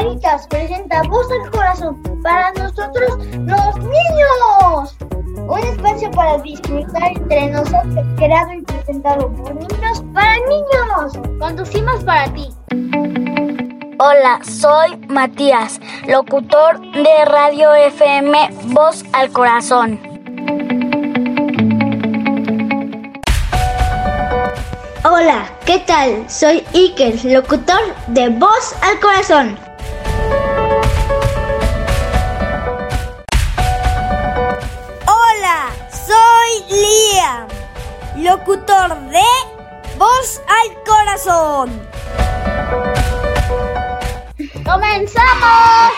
Caritas presenta Voz al Corazón para nosotros los niños. Un espacio para disfrutar entre nosotros, creado y presentado por niños para niños. Conducimos para ti. Hola, soy Matías, locutor de Radio FM Voz al Corazón. Hola, ¿qué tal? Soy Iker, locutor de Voz al Corazón. Locutor de Voz al Corazón. ¡Comenzamos!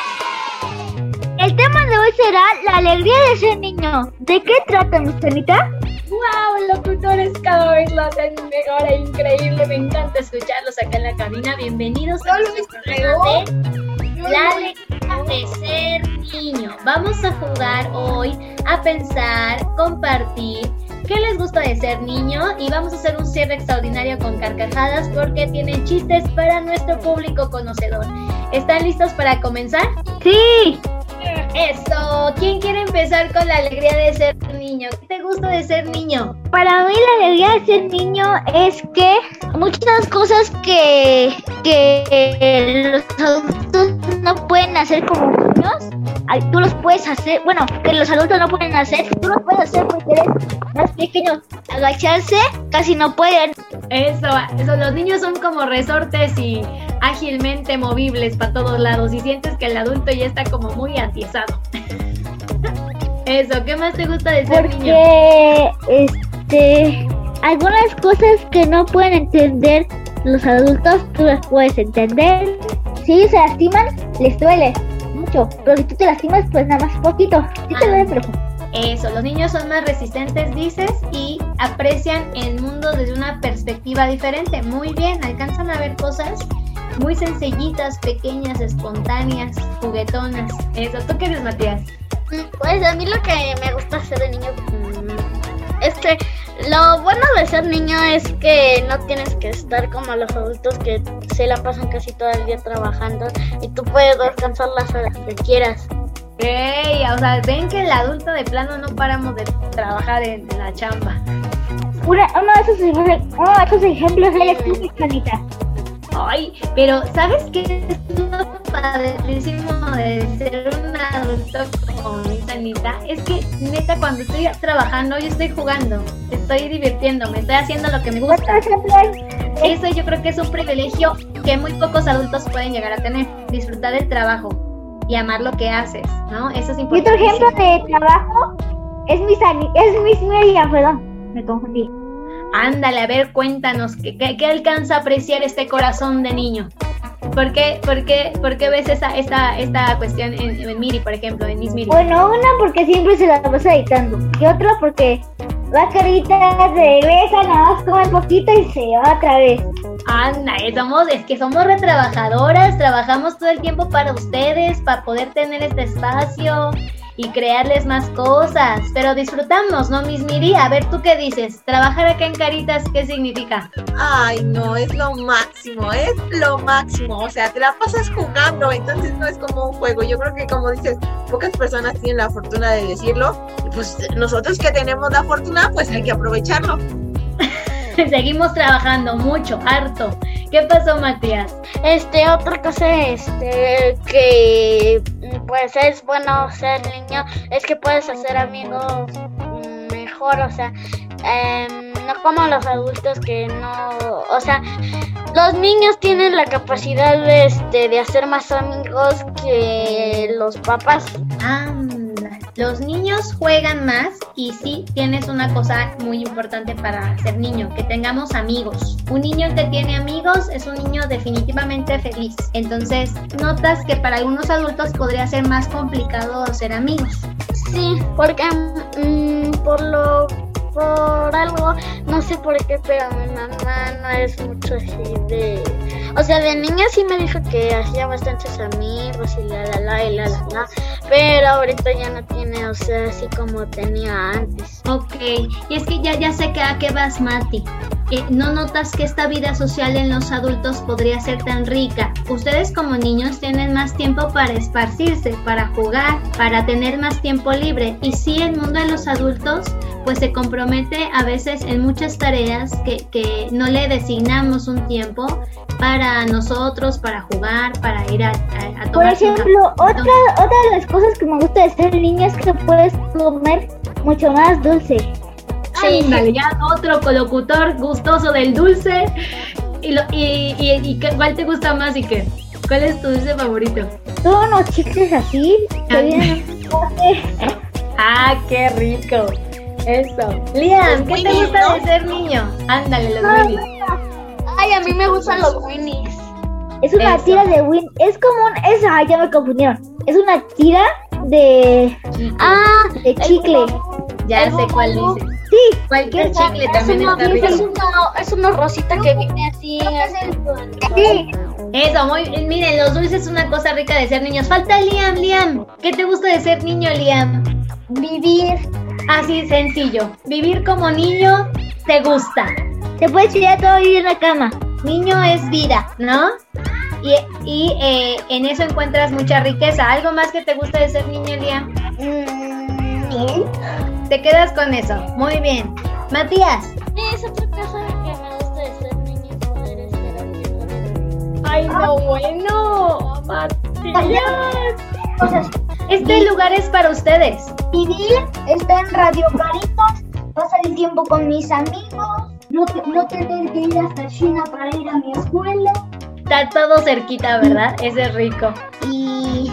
El tema de hoy será la alegría de ser niño. ¿De qué trata, mi Anita? ¡Wow! Locutores cada vez lo hacen mejor e increíble. Me encanta escucharlos acá en la cabina. Bienvenidos a nuestro programa de La alegría de ser niño. Vamos a jugar hoy a pensar, compartir qué les gusta de ser niño y vamos a hacer un cierre extraordinario con carcajadas porque tienen chistes para nuestro público conocedor. ¿Están listos para comenzar? Sí. Eso, ¿quién quiere empezar con la alegría de ser niño? ¿Qué te gusta de ser niño? Para mí la alegría de ser niño es que muchas cosas que, que los adultos no pueden hacer como niños, tú los puedes hacer, bueno, que los adultos no pueden hacer, tú los puedes hacer porque eres más pequeño. Agacharse casi no pueden. Eso, eso, los niños son como resortes y ágilmente movibles para todos lados y sientes que el adulto ya está como muy atiesado. Eso, ¿qué más te gusta de ser niño? Porque, este, algunas cosas que no pueden entender los adultos, tú las puedes entender. Si ellos se lastiman, les duele mucho. Pero si tú te lastimas, pues nada más poquito. Sí te duele, pero Eso, los niños son más resistentes, dices, y aprecian el mundo desde una perspectiva diferente. Muy bien, alcanzan a ver cosas muy sencillitas, pequeñas, espontáneas, juguetonas. Eso, ¿tú qué eres, Matías? Pues a mí lo que me gusta hacer de niño es que lo bueno de ser niño es que no tienes que estar como los adultos que se la pasan casi todo el día trabajando y tú puedes descansar las horas que quieras. Ey, o sea, ven que el adulto de plano no paramos de trabajar en, en la chamba. una, uno, de esos, ejemplos- uno de esos ejemplos eres tú, Juanita. Ay, pero ¿sabes qué es lo padrísimo de ser un adulto como mi Sanita? Es que neta cuando estoy trabajando yo estoy jugando, estoy divirtiéndome, estoy haciendo lo que me gusta. Eso yo creo que es un privilegio que muy pocos adultos pueden llegar a tener, disfrutar del trabajo y amar lo que haces, ¿no? Eso es y otro importante. ejemplo de trabajo es Ani- es Miriam, perdón, me confundí. Ándale, a ver, cuéntanos, ¿qué, qué, qué alcanza a apreciar este corazón de niño? ¿Por qué, por qué, por qué ves esa, esta, esta cuestión en, en Miri, por ejemplo, en Miss Miri? Bueno, una porque siempre se la pasa editando. Y otra porque va carita, regresa, nada más come poquito y se va otra vez. Anda, somos, es que somos retrabajadoras, trabajamos todo el tiempo para ustedes, para poder tener este espacio y crearles más cosas. Pero disfrutamos, ¿no, Miss Miri? A ver, ¿tú qué dices? Trabajar acá en Caritas, ¿qué significa? Ay, no, es lo máximo, es lo máximo. O sea, te la pasas jugando, entonces no es como un juego. Yo creo que, como dices, pocas personas tienen la fortuna de decirlo. Y pues nosotros que tenemos la fortuna, pues hay que aprovecharlo. Seguimos trabajando mucho, harto. ¿Qué pasó, Matías? Este, otra cosa este, que pues es bueno ser niño es que puedes hacer amigos mejor, o sea, em, no como los adultos que no, o sea, los niños tienen la capacidad de, este, de hacer más amigos que los papás. Anda, los niños juegan más y sí tienes una cosa muy importante para ser niño, que tengamos amigos. Un niño que tiene amigos es un niño definitivamente feliz. Entonces, notas que para algunos adultos podría ser más complicado ser amigos. Sí, porque mm, por lo por algo, no sé por qué, pero mi mamá no es mucho así de... O sea, de niña sí me dijo que hacía bastantes amigos y la la la y la la la, pero ahorita ya no tiene, o sea, así como tenía antes. Ok, y es que ya, ya sé que a qué vas, Mati. Eh, no notas que esta vida social en los adultos podría ser tan rica. Ustedes como niños tienen más tiempo para esparcirse, para jugar, para tener más tiempo libre. Y sí, el mundo de los adultos pues se compromete a veces en muchas tareas que, que no le designamos un tiempo para nosotros, para jugar, para ir a, a, a Por ejemplo, otra, otra de las cosas que me gusta de ser niña es que puedes comer mucho más dulce. Ándale, ya otro colocutor gustoso del dulce. Y, lo, y, y, y qué- ¿Cuál te gusta más y qué? ¿Cuál es tu dulce favorito? Todos unos chicles así Ah. Ah, qué rico. Eso. Liam, ¿qué te gusta de ser niño? Ándale, los Winnies. Ay, a mí me gustan los Winnies. Es una Eso. tira de win. Es como un. Es, ay, ya me confundieron. Es una tira de, Ah, de chicle. Ya el sé cuál dice. Sí, Cualquier chicle es también uno, está rico. es uno, es uno rosita que viene así. sí. Eso, muy Miren, los dulces es una cosa rica de ser niños. Falta Liam, Liam. ¿Qué te gusta de ser niño, Liam? Vivir. Así sencillo. Vivir como niño te gusta. Te puedes tirar todo el día en la cama. Niño es vida, ¿no? Y, y, eh, en eso encuentras mucha riqueza. ¿Algo más que te gusta de ser niño, Liam? Te quedas con eso. Muy bien. Matías. Es otra cosa que me gusta de ser niño es poder estar aquí con Ay, no, bueno. Matías. Este lugar es para ustedes. Vivir, estar en Radio Caritas, pasar el tiempo con mis amigos, no, te- no tener que ir hasta China para ir a mi escuela Está todo cerquita, ¿verdad? Ese es rico. y,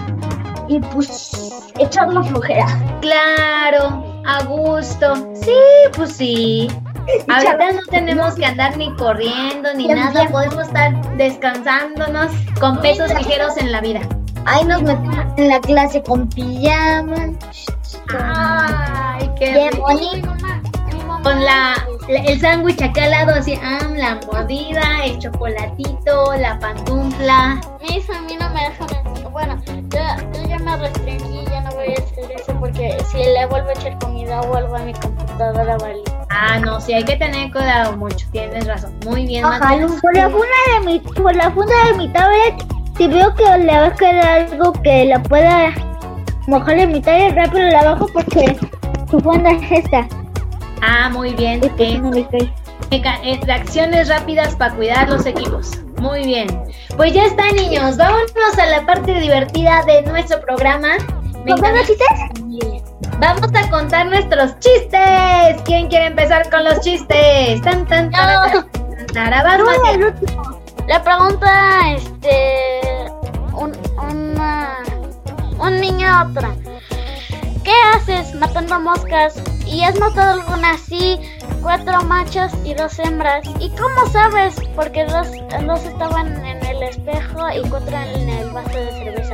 y pues echar la flojera. Claro, a gusto. Sí, pues sí. Ahorita no tenemos que andar ni corriendo ni nada. Podemos estar descansándonos con pesos ligeros en la vida. Ahí nos metemos en la clase con pijama. Ay, qué bonito. Con la, la- el sándwich acá al lado, así, ah, la mordida, el chocolatito, la pantufla. Mis a mí no me dejan Bueno, yo, yo ya me restringí, ya no voy a hacer eso porque si le vuelvo a echar comida o algo a mi computadora vale. Ah, no, sí, hay que tener cuidado mucho, tienes razón. Muy bien, Matías. por la funda de mi, por la funda de mi tablet, si veo que le va a caer algo que la pueda mojar en mi tablet, rápido la bajo porque su funda es esta. Ah, muy bien. Pues eh, no le cae. Meca- eh, Reacciones rápidas para cuidar los equipos. Muy bien. Pues ya está, niños. Vámonos a la parte divertida de nuestro programa. ¿Contando chistes? Vamos a contar nuestros chistes. ¿Quién quiere empezar con los chistes? Tan, tan, tan, último. Le pregunta este un, una, un niño a otra. ¿Qué haces matando moscas? ¿Y has matado algunas? Sí, cuatro machos y dos hembras. ¿Y cómo sabes? Porque dos, dos estaban en el espejo y cuatro en el vaso de cerveza.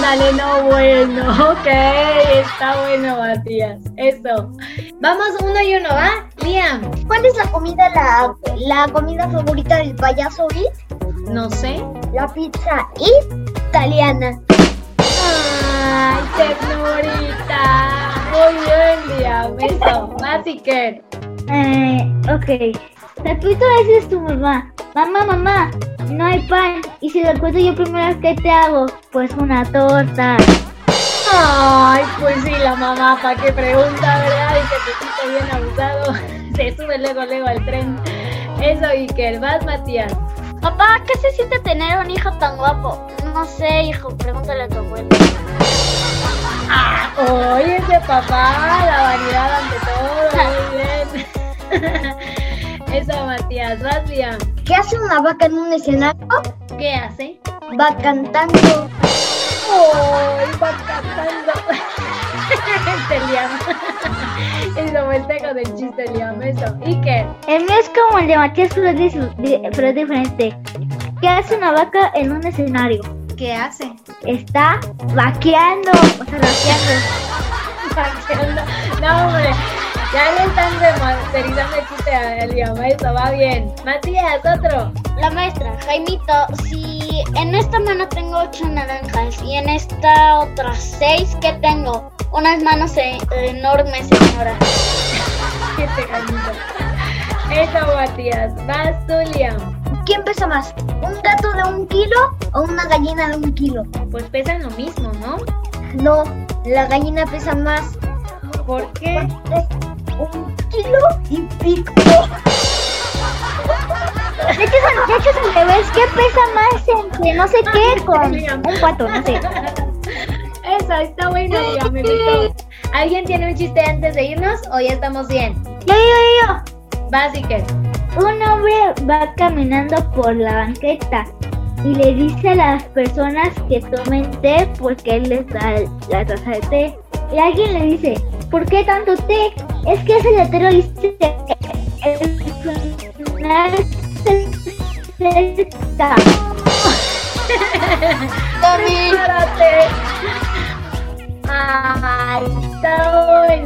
Dale, no, bueno. Ok, está bueno, Matías. Eso. Vamos uno y uno, ¿va? Liam. ¿Cuál es la comida, la, la comida favorita del payaso It? No sé. La pizza italiana. Eso. Basiker. Eh, ok. Le dices tu mamá, mamá, mamá, no hay pan. Y si lo encuentro yo primero, ¿qué te hago? Pues una torta. Ay, pues sí, la mamá, ¿para qué pregunta, verdad? Y que te bien abusado. Se sube luego, luego al tren. Eso, Iker. Vas, Matías. Papá, ¿qué se siente tener un hijo tan guapo? No sé, hijo, pregúntale a tu abuelo. Oye, ese papá, la vanidad ante todo. Muy bien. Eso, Matías. Vas, Liam. ¿Qué hace una vaca en un escenario? ¿Qué hace? Va cantando. ¡Ay, va cantando! este Liam. Eso fue el teco del chiste, Liam. Eso. Iker. El mío es como el de Matías, es, pero es diferente. ¿Qué hace una vaca en un escenario? ¿Qué hace? Está vaqueando. O sea, vaqueando. Vaqueando. No, hombre. Ya le están remasterizando el chiste a Liam. Eso va bien. Matías, otro. La maestra, Jaimito, si en esta mano tengo ocho naranjas y en esta otras seis, ¿qué tengo? Unas manos e- enormes, señora. Eso, Matías. Vas Liam. ¿Quién pesa más? ¿Un gato de un kilo o una gallina de un kilo? Pues pesan lo mismo, ¿no? No, la gallina pesa más. ¿Por qué? Un kilo y pico. De hecho, de hecho es al revés. ¿Qué pesa más entre no sé qué con un cuatro? No sé. Esa está buena, Liam, me gustó. ¿Alguien tiene un chiste antes de irnos o ya estamos bien? Yo, yo, yo. Vas, Iker. Un hombre va caminando por la banqueta y le dice a las personas que tomen té porque él les da la taza de té. Y alguien le dice, ¿por qué tanto té? Es que ese letrero dice, el final se acerca". Párate. Ay, está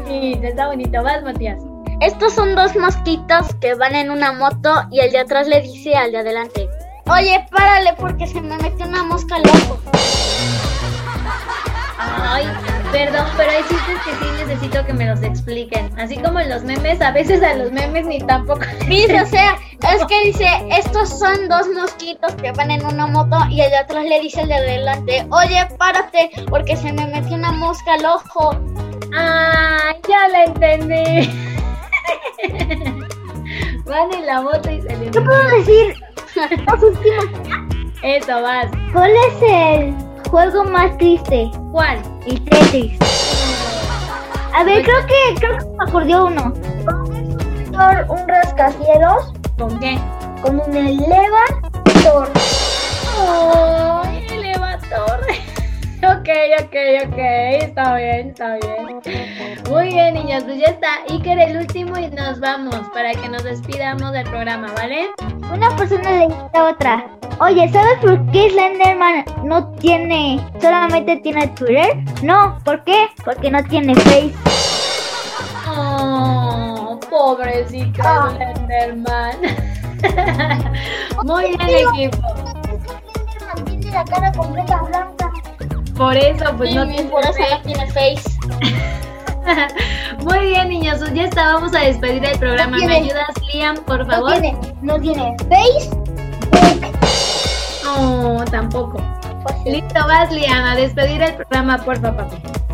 bonito, está bonito. Vas, Matías. Estos son dos mosquitos que van en una moto y el de atrás le dice al de adelante, oye, párale porque se me metió una mosca al ojo. Ay, perdón, pero hay chistes que sí necesito que me los expliquen. Así como en los memes, a veces a los memes ni tampoco. Dice, o sea, es que dice, estos son dos mosquitos que van en una moto y el de atrás le dice al de adelante, oye, párate porque se me metió una mosca al ojo. Ay, ya la entendí. Van en la moto y se. ¿Qué puedo decir? Los últimos. Eso, vas. ¿Cuál es el juego más triste? ¿Cuál? El Tetris. A ver, creo que, creo que me acordó uno. Un, un rascacielos ¿Con qué? con un elevador. ¡Ay, elevador! Ok, ok, ok, está bien, está bien. Muy bien, niños, pues ya está. Iker el último y nos vamos para que nos despidamos del programa, ¿vale? Una persona le dice a otra, oye, ¿sabes por qué Slenderman no tiene, solamente tiene Twitter? No, ¿por qué? Porque no tiene Face. Oh, pobrecito Ah. Slenderman. Muy bien, equipo. Slenderman tiene la cara completa blanca. Por eso, pues no y tiene por eso no tiene face. Muy bien, niños, pues ya está. Vamos a despedir el programa. ¿Me ayudas, Liam, por No favor? tiene, no tiene Facebook. No, tampoco. Listo, vas, Liam, a despedir el programa, por favor.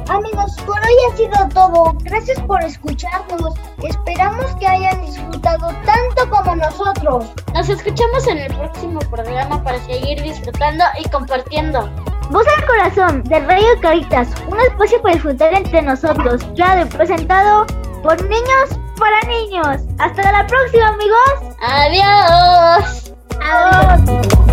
Amigos, por hoy ha sido todo. Gracias por escucharnos. Esperamos que hayan disfrutado tanto como nosotros. Nos escuchamos en el próximo programa para seguir disfrutando y compartiendo. Voz al Corazón de Radio Caritas, un espacio para disfrutar entre nosotros, claro y presentado por niños para niños. Hasta la próxima amigos. Adiós. Adiós.